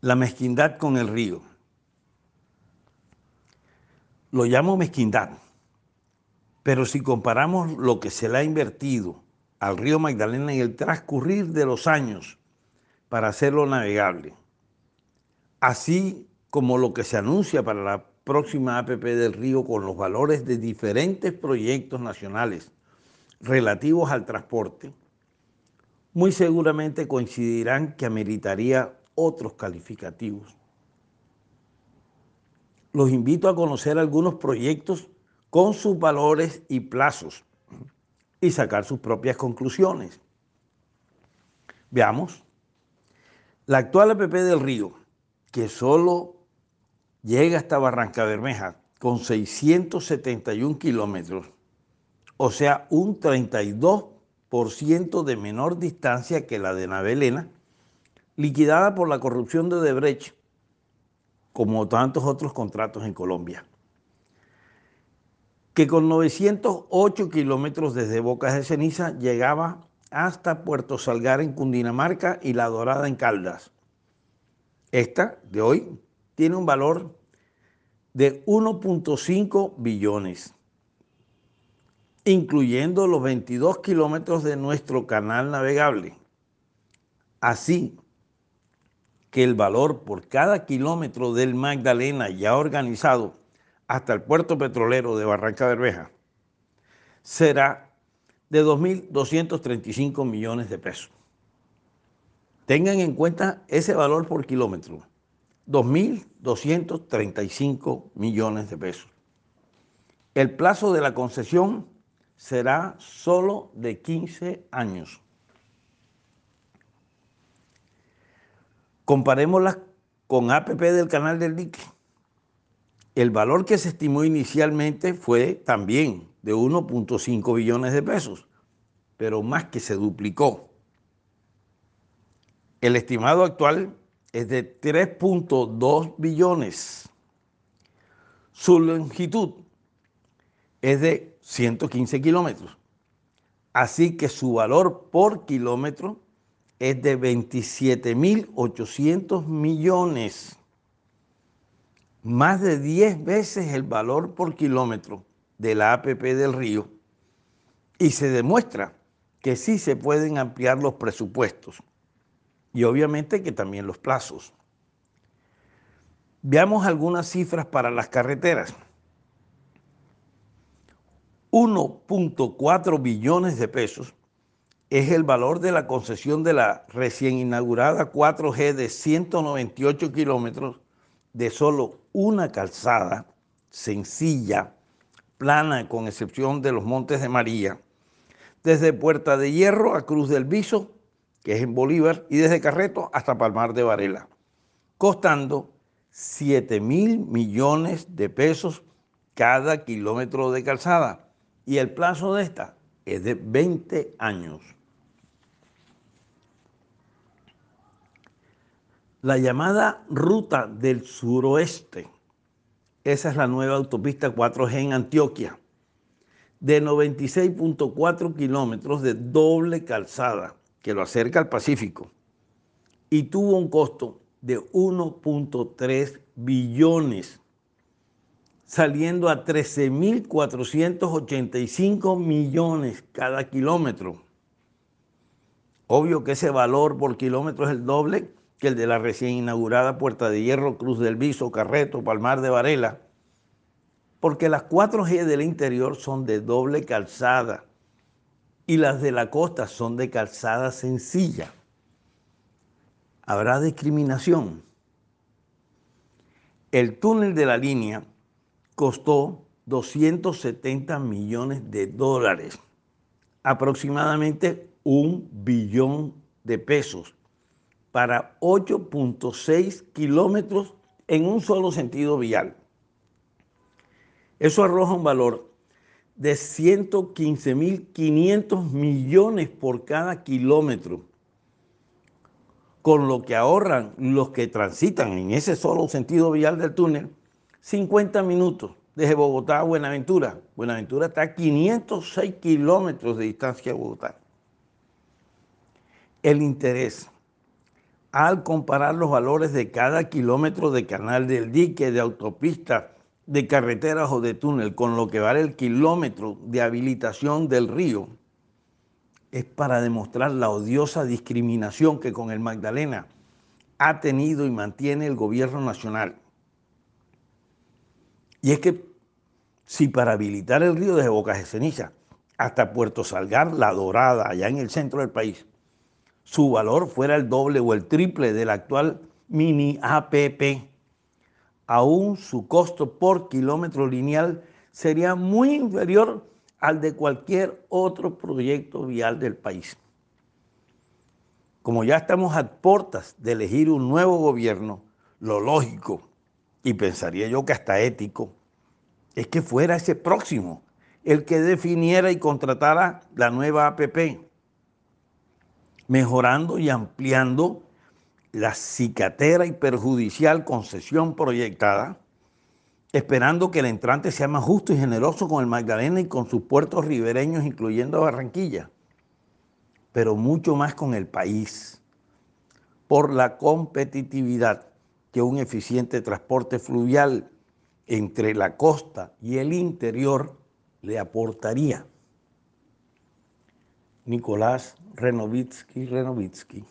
La mezquindad con el río. Lo llamo mezquindad, pero si comparamos lo que se le ha invertido al río Magdalena en el transcurrir de los años para hacerlo navegable, así como lo que se anuncia para la próxima APP del río con los valores de diferentes proyectos nacionales relativos al transporte, muy seguramente coincidirán que ameritaría otros calificativos. Los invito a conocer algunos proyectos con sus valores y plazos y sacar sus propias conclusiones. Veamos. La actual APP del Río, que solo llega hasta Barranca Bermeja con 671 kilómetros, o sea, un 32% de menor distancia que la de Navelena, liquidada por la corrupción de Debrecht, como tantos otros contratos en Colombia. Que con 908 kilómetros desde Bocas de Ceniza llegaba hasta Puerto Salgar en Cundinamarca y La Dorada en Caldas. Esta de hoy tiene un valor de 1.5 billones, incluyendo los 22 kilómetros de nuestro canal navegable. Así que el valor por cada kilómetro del Magdalena ya organizado hasta el puerto petrolero de Barranca Bermeja será de 2.235 millones de pesos. Tengan en cuenta ese valor por kilómetro, 2.235 millones de pesos. El plazo de la concesión será solo de 15 años. Comparémoslas con APP del canal del dique. El valor que se estimó inicialmente fue también de 1.5 billones de pesos, pero más que se duplicó. El estimado actual es de 3.2 billones. Su longitud es de 115 kilómetros. Así que su valor por kilómetro es de 27.800 millones, más de 10 veces el valor por kilómetro de la APP del río, y se demuestra que sí se pueden ampliar los presupuestos y obviamente que también los plazos. Veamos algunas cifras para las carreteras. 1.4 billones de pesos es el valor de la concesión de la recién inaugurada 4G de 198 kilómetros de solo una calzada sencilla, plana, con excepción de los Montes de María, desde Puerta de Hierro a Cruz del Viso, que es en Bolívar, y desde Carreto hasta Palmar de Varela, costando 7 mil millones de pesos cada kilómetro de calzada. Y el plazo de esta es de 20 años. La llamada Ruta del Suroeste, esa es la nueva autopista 4G en Antioquia, de 96.4 kilómetros de doble calzada que lo acerca al Pacífico y tuvo un costo de 1.3 billones, saliendo a 13.485 millones cada kilómetro. Obvio que ese valor por kilómetro es el doble que el de la recién inaugurada Puerta de Hierro, Cruz del Viso, Carreto, Palmar de Varela, porque las 4G del interior son de doble calzada y las de la costa son de calzada sencilla. Habrá discriminación. El túnel de la línea costó 270 millones de dólares, aproximadamente un billón de pesos para 8.6 kilómetros en un solo sentido vial. Eso arroja un valor de 115.500 millones por cada kilómetro, con lo que ahorran los que transitan en ese solo sentido vial del túnel 50 minutos desde Bogotá a Buenaventura. Buenaventura está a 506 kilómetros de distancia de Bogotá. El interés al comparar los valores de cada kilómetro de canal del dique, de autopista, de carreteras o de túnel con lo que vale el kilómetro de habilitación del río, es para demostrar la odiosa discriminación que con el Magdalena ha tenido y mantiene el gobierno nacional. Y es que si para habilitar el río desde Bocas de Ceniza hasta Puerto Salgar, La Dorada, allá en el centro del país, su valor fuera el doble o el triple del actual mini APP, aún su costo por kilómetro lineal sería muy inferior al de cualquier otro proyecto vial del país. Como ya estamos a puertas de elegir un nuevo gobierno, lo lógico, y pensaría yo que hasta ético, es que fuera ese próximo el que definiera y contratara la nueva APP mejorando y ampliando la cicatera y perjudicial concesión proyectada, esperando que el entrante sea más justo y generoso con el Magdalena y con sus puertos ribereños, incluyendo Barranquilla, pero mucho más con el país, por la competitividad que un eficiente transporte fluvial entre la costa y el interior le aportaría. Nicolás Renovitsky Renovitsky.